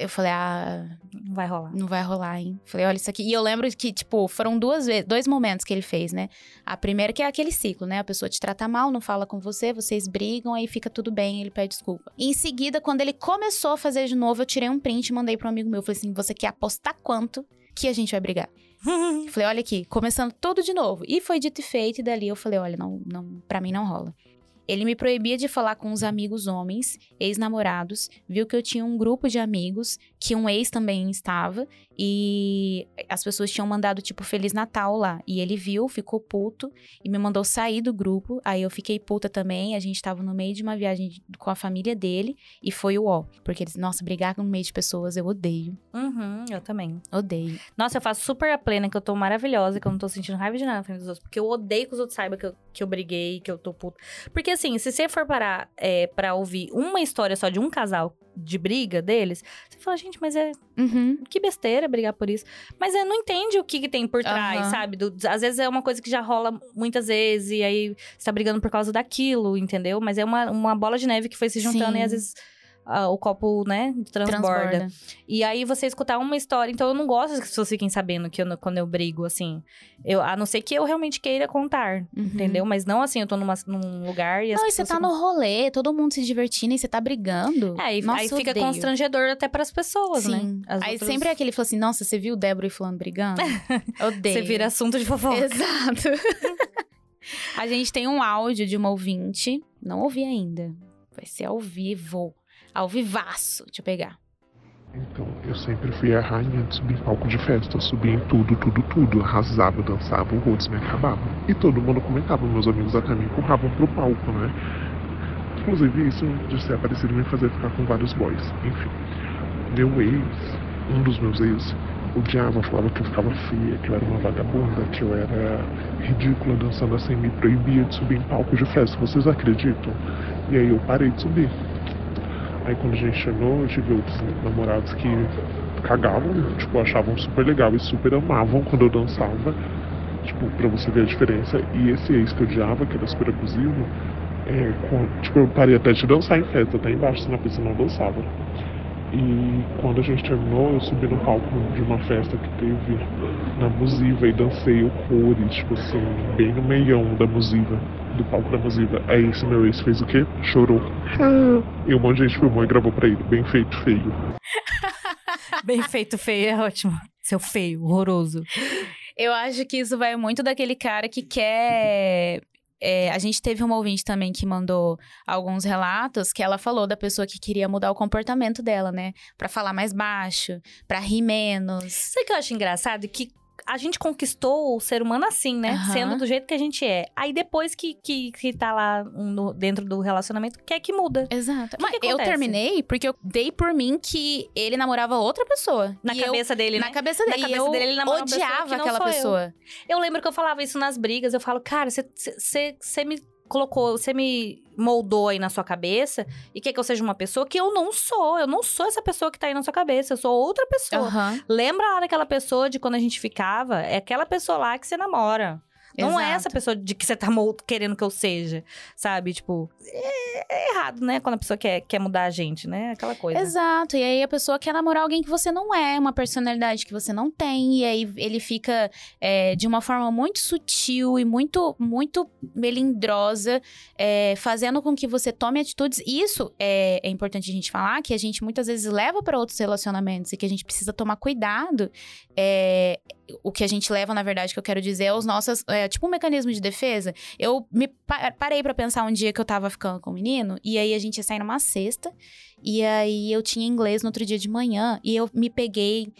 eu falei, ah, Não vai rolar. não vai rolar, hein? Falei, olha isso aqui. E eu lembro que, tipo, foram duas vezes, dois momentos que ele fez, né? A primeira que é aquele ciclo, né? A pessoa te trata mal, não fala com você, vocês brigam, aí fica tudo bem, ele pede desculpa. E em seguida, quando ele começou a fazer de novo, eu tirei um print e mandei para um amigo meu. Falei assim: você quer apostar quanto que a gente vai brigar? Falei, olha aqui, começando tudo de novo. E foi dito e feito, e dali eu falei, olha, não, não, pra mim não rola. Ele me proibia de falar com os amigos homens, ex-namorados, viu que eu tinha um grupo de amigos, que um ex também estava, e as pessoas tinham mandado, tipo, Feliz Natal lá. E ele viu, ficou puto, e me mandou sair do grupo. Aí eu fiquei puta também, a gente tava no meio de uma viagem com a família dele, e foi o ó. Porque eles, nossa, brigar no meio de pessoas eu odeio, Uhum, eu também. odeio. Nossa, eu faço super a plena, que eu tô maravilhosa, que eu não tô sentindo raiva de nada na frente dos outros. Porque eu odeio que os outros saibam que eu, que eu briguei, que eu tô puta. Porque assim, se você for parar é, pra ouvir uma história só de um casal de briga deles, você fala, gente, mas é Uhum. que besteira brigar por isso. Mas é, não entende o que, que tem por trás, Aham. sabe? Do- às vezes é uma coisa que já rola muitas vezes, e aí você tá brigando por causa daquilo, entendeu? Mas é uma, uma bola de neve que foi se juntando Sim. e às vezes. O copo, né, transborda. E aí você escutar uma história. Então eu não gosto que as pessoas fiquem sabendo que eu, quando eu brigo, assim. Eu, a não ser que eu realmente queira contar, Uhum. entendeu? Mas não assim, eu tô numa, num lugar e as Não, e você tá ficam- no rolê, todo mundo se divertindo e você tá brigando. É, e Nossa, aí fica odeio. constrangedor até pras pessoas, né? Sim. As Aí outras- sempre é aquele fala assim: Nossa, você viu Débora e Fulano brigando? Odeio. Você vira assunto de fofoca. Exato. A gente tem um áudio de uma ouvinte. Não ouvi ainda. Vai ser ao vivo. Ao vivaço. Eu pegar. Então, eu sempre fui a rainha de subir em palco de festa, subia em tudo, tudo, tudo, arrasava, dançava, o rodos me acabava. E todo mundo comentava, meus amigos até me empurravam pro palco, né? Inclusive, isso de ser aparecido me fazia ficar com vários boys. Enfim, meu ex, um dos meus ex, odiava, falava que eu ficava feia, que eu era uma vagabunda, que eu era ridícula dançando assim, me proibia de subir em palco de festa. Vocês acreditam? E aí eu parei de subir. Aí quando a gente chegou, eu tive outros namorados que cagavam, tipo, achavam super legal e super amavam quando eu dançava. Tipo, pra você ver a diferença. E esse ex que eu odiava, que era super abusivo, é, com- tipo, eu parei até de dançar em festa, até embaixo, senão a pessoa não dançava. E quando a gente terminou, eu subi no palco de uma festa que teve na Musiva e dancei horrores, tipo assim, bem no meião da Musiva, do palco da Musiva. Aí esse meu ex fez o quê? Chorou. E um monte de gente filmou e gravou pra ele. Bem feito, feio. Bem feito, feio, é ótimo. Seu feio, horroroso. Eu acho que isso vai muito daquele cara que quer. É, a gente teve uma ouvinte também que mandou alguns relatos que ela falou da pessoa que queria mudar o comportamento dela, né? Pra falar mais baixo, pra rir menos. Sabe o que eu acho engraçado? Que a gente conquistou o ser humano assim, né? Aham. Sendo do jeito que a gente é. Aí depois que, que, que tá lá no- dentro do relacionamento, quer que muda. Exato. que Mas que eu terminei porque eu dei por mim que ele namorava outra pessoa. Na E eu- cabeça dele, né? Na cabeça Na dele. cabeça eu dele, ele namora uma pessoa odiava não aquela sou eu. pessoa. Eu lembro que eu falava isso nas brigas. Eu falo, cara, você me colocou, você me moldou aí na sua cabeça e quer que eu seja uma pessoa que eu não sou. Eu não sou essa pessoa que tá aí na sua cabeça. Eu sou outra pessoa. Aham. Lembra lá daquela pessoa de quando a gente ficava? É aquela pessoa lá que você namora. Não é Exato. essa pessoa de que você tá querendo que eu seja, sabe? Tipo, é, é errado, né? Quando a pessoa quer, quer mudar a gente, né? Aquela coisa. Exato, e aí a pessoa quer namorar alguém que você não é, uma personalidade que você não tem, e aí ele fica é, de uma forma muito sutil e muito, muito melindrosa, é, fazendo com que você tome atitudes. Isso é, é importante a gente falar, que a gente muitas vezes leva para outros relacionamentos e que a gente precisa tomar cuidado. É, o que a gente leva, na verdade, que eu quero dizer, é os nossos. É, tipo um mecanismo de defesa. Eu me pa- parei pra pensar um dia que eu tava ficando com o menino, e aí a gente ia sair numa sexta. E aí eu tinha inglês no outro dia de manhã e eu me peguei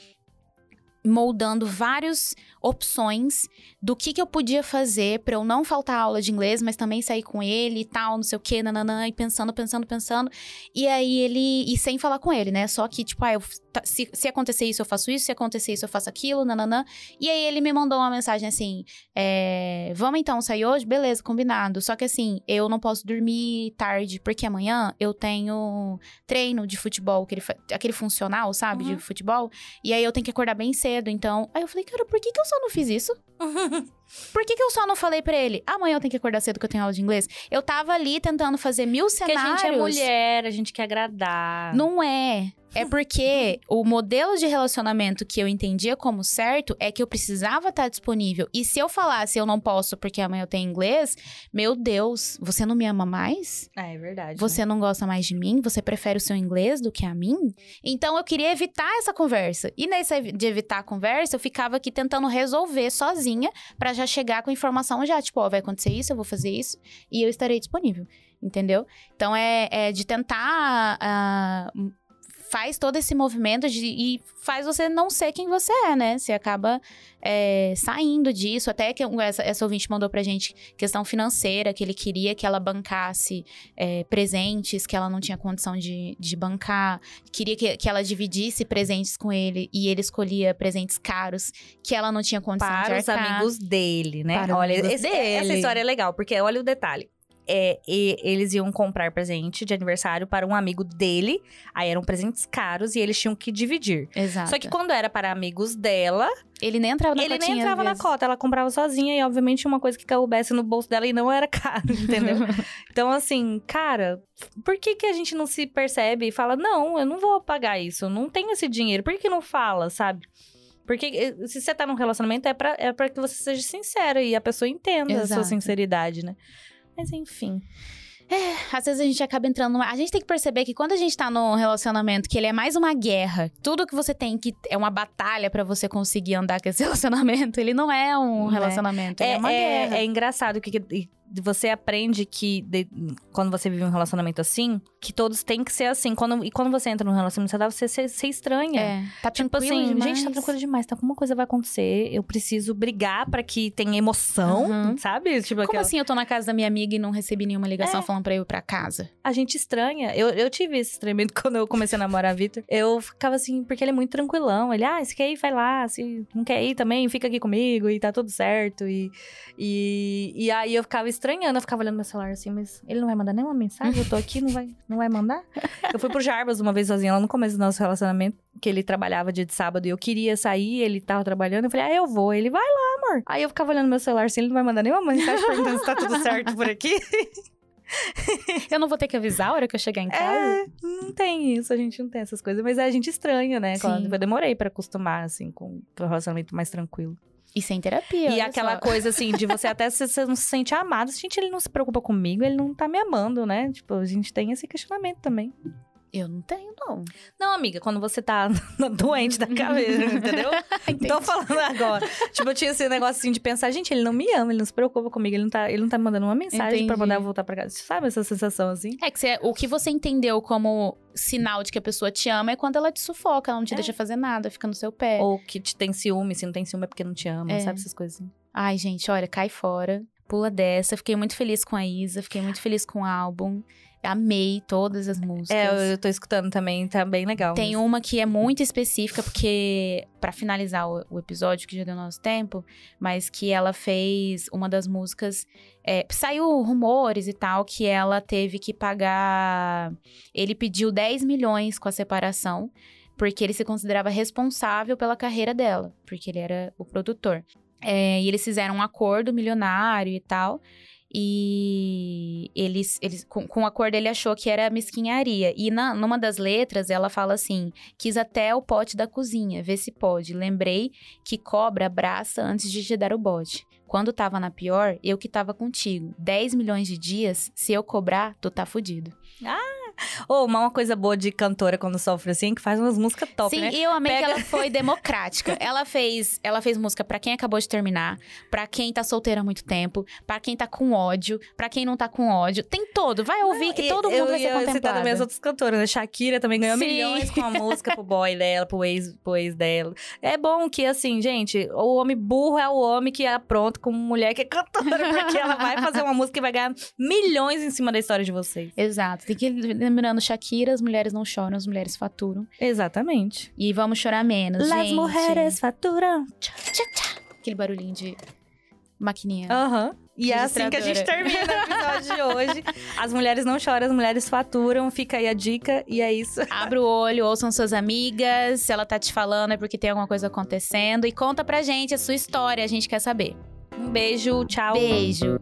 moldando várias opções do que, que eu podia fazer pra eu não faltar aula de inglês, mas também sair com ele e tal, não sei o que, nananã, e pensando, pensando, pensando. E aí ele. E sem falar com ele, né? Só que, tipo, ah, eu, tá, se, se acontecer isso, eu faço isso, se acontecer isso, eu faço aquilo, nananã. E aí ele me mandou uma mensagem assim: é, vamos então sair hoje? Beleza, combinado. Só que assim, eu não posso dormir tarde, porque amanhã eu tenho treino de futebol, aquele, aquele funcional, sabe? Uhum. De futebol. E aí eu tenho que acordar bem cedo. Então. Aí eu falei, cara, por que, que eu só não fiz isso? Por que, que eu só não falei pra ele? Amanhã eu tenho que acordar cedo que eu tenho aula de inglês. Eu tava ali tentando fazer mil Porque a cenários. gente é mulher, a gente quer agradar. Não é. É porque o modelo de relacionamento que eu entendia como certo é que eu precisava estar disponível. E se eu falasse eu não posso porque amanhã eu tenho inglês, meu Deus, você não me ama mais? Ah, é verdade. né? Você não gosta mais de mim? Você prefere o seu inglês do que a mim? Então eu queria evitar essa conversa. E nesse de evitar a conversa, eu ficava aqui tentando resolver sozinha pra já chegar com informação já, tipo, ó, vai acontecer isso, eu vou fazer isso e eu estarei disponível. Entendeu? Então é, é de tentar. ah, faz todo esse movimento de, e faz você não ser quem você é, né? Você acaba é, saindo disso. Até que essa, essa ouvinte mandou pra gente questão financeira, que ele queria que ela bancasse é, presentes que ela não tinha condição de, de bancar. Queria que, que ela dividisse presentes com ele e ele escolhia presentes caros que ela não tinha condição de para os arcar. amigos dele, né? Para olha, esse- essa dele. história é legal, porque olha o detalhe. É, e- eles iam comprar presente de aniversário para um amigo dele. Aí eram presentes caros e eles tinham que dividir. Exato. Só que quando era para amigos dela, ele nem entrava na ele nem entrava na cota. Ela comprava sozinha e, obviamente, uma coisa que coubesse no bolso dela e não era caro, entendeu? então, assim, cara, por que, que a gente não se percebe e fala, não, eu não vou pagar isso, eu não tenho esse dinheiro. Por que não fala, sabe? Porque eh, se você tá num relacionamento, é pra, é pra que você seja sincera e a pessoa entenda a sua Exato. sinceridade, né? Mas enfim. Às vezes a gente acaba entrando numa... A gente tem que perceber que quando a gente tá num relacionamento que ele é mais uma guerra, tudo que você tem que... É uma batalha pra você conseguir andar com esse relacionamento. Ele não é um Né? relacionamento, ele é, uma guerra. é engraçado que, que você aprende que de- quando você vive um relacionamento assim, que todos têm que ser assim. Quando, e quando você entra num relacionamento saudável, você, você, você estranha. É, tá Tipo assim, demais. gente, tá tranquilo demais, tá alguma coisa vai acontecer, eu preciso brigar pra que tenha emoção, Uhum. sabe? Tipo, Como aquela- assim eu tô na casa da minha amiga e não recebi nenhuma ligação É. falando pra eu ir pra casa? a gente estranha. Eu, eu tive esse estranhamento quando eu comecei a namorar Vitor. Eu ficava assim, porque ele é muito tranquilão. Ele, ah, se quer ir, vai lá. Se não quer ir também, fica aqui comigo e tá tudo certo. E, e, e aí eu ficava estranhando, eu ficava olhando meu celular assim, mas ele não vai mandar nenhuma mensagem? Eu tô aqui, não vai, não vai mandar? Eu fui pro Jarbas uma vez sozinha, lá no começo do nosso relacionamento, que ele trabalhava dia de sábado e eu queria sair, ele tava trabalhando. Eu falei, ah, eu vou. Ele, vai lá, amor. Aí eu ficava olhando meu celular assim, ele não vai mandar nenhuma mensagem perguntando se tá tudo certo por aqui. Eu não vou ter que avisar a hora que eu chegar em casa? É, não tem isso, a gente não tem essas coisas, mas a gente estranha, né? Sim. eu demorei pra acostumar, assim, com um relacionamento mais tranquilo. E sem terapia, e aquela só. coisa, assim, de você até se você não se sente amado. Gente, ele não se preocupa comigo, ele não tá me amando, né? Tipo, a gente tem esse questionamento também. Eu não tenho, não. Não, amiga, quando você tá doente da cabeça, entendeu? Tô falando agora. tipo, eu tinha esse negócio assim de pensar, gente, ele não me ama, ele não se preocupa comigo, ele não tá, ele não tá me mandando uma mensagem pra Entendi. mandar eu voltar pra casa. Sabe essa sensação assim? É que você- o que você entendeu como sinal de que a pessoa te ama é quando ela te sufoca, ela não te É. deixa fazer nada, fica no seu pé. Ou que te tem ciúme, se não tem ciúme é porque não te ama, É. sabe essas coisas assim. Ai, gente, olha, cai fora. Pula dessa. Fiquei muito feliz com a Isa, fiquei muito feliz com o álbum. Amei todas as músicas. É, eu, tô escutando também, tá bem legal. Tem uma que é muito específica, porque, pra finalizar o, o episódio, que já deu nosso tempo, mas que ela fez uma das músicas. é, saiu rumores e tal, que ela teve que pagar. Ele pediu 10 milhões com a separação, porque ele se considerava responsável pela carreira dela, porque ele era o produtor. É, e eles fizeram um acordo milionário e tal. E eles, eles com, com o acordo ele achou que era mesquinharia. E na, numa das letras ela fala assim: quis até o pote da cozinha, vê se pode. Lembrei que cobra abraça antes de te dar o bote. Quando tava na pior, eu que tava contigo. 10 milhões de dias, se eu cobrar, tu tá fudido. Ou uma, uma coisa boa de cantora quando sofre assim, que faz umas músicas top, Sim, né? e eu amei Pega- que ela foi democrática. ela fez, ela fez música pra quem acabou de terminar, pra quem tá solteira há muito tempo, pra quem tá com ódio, pra quem não tá com ódio. Tem todo, vai ouvir que E todo mundo eu vai ser contemplado. também as outras cantoras, né? Shakira também ganhou Sim. milhões com a música pro boy dela, pro ex, pro ex dela. É bom que, assim, gente, o homem burro é o homem que apronta com mulher que é cantora, porque ela vai fazer uma música e vai ganhar milhões em cima da história de vocês. Exato. Tem que lembrando, Shakira, as mulheres não choram, as mulheres faturam. Exatamente. E vamos chorar menos, Las gente. mulheres faturam. Aquele barulhinho de maquininha. Aham. E é assim que a gente termina o episódio de hoje. As mulheres não choram, as mulheres faturam. Fica aí a dica e é isso. Abra o olho, ouçam suas amigas. Se ela tá te falando é porque tem alguma coisa acontecendo. E conta pra gente a sua história, a gente quer saber. Um beijo, tchau. Beijo.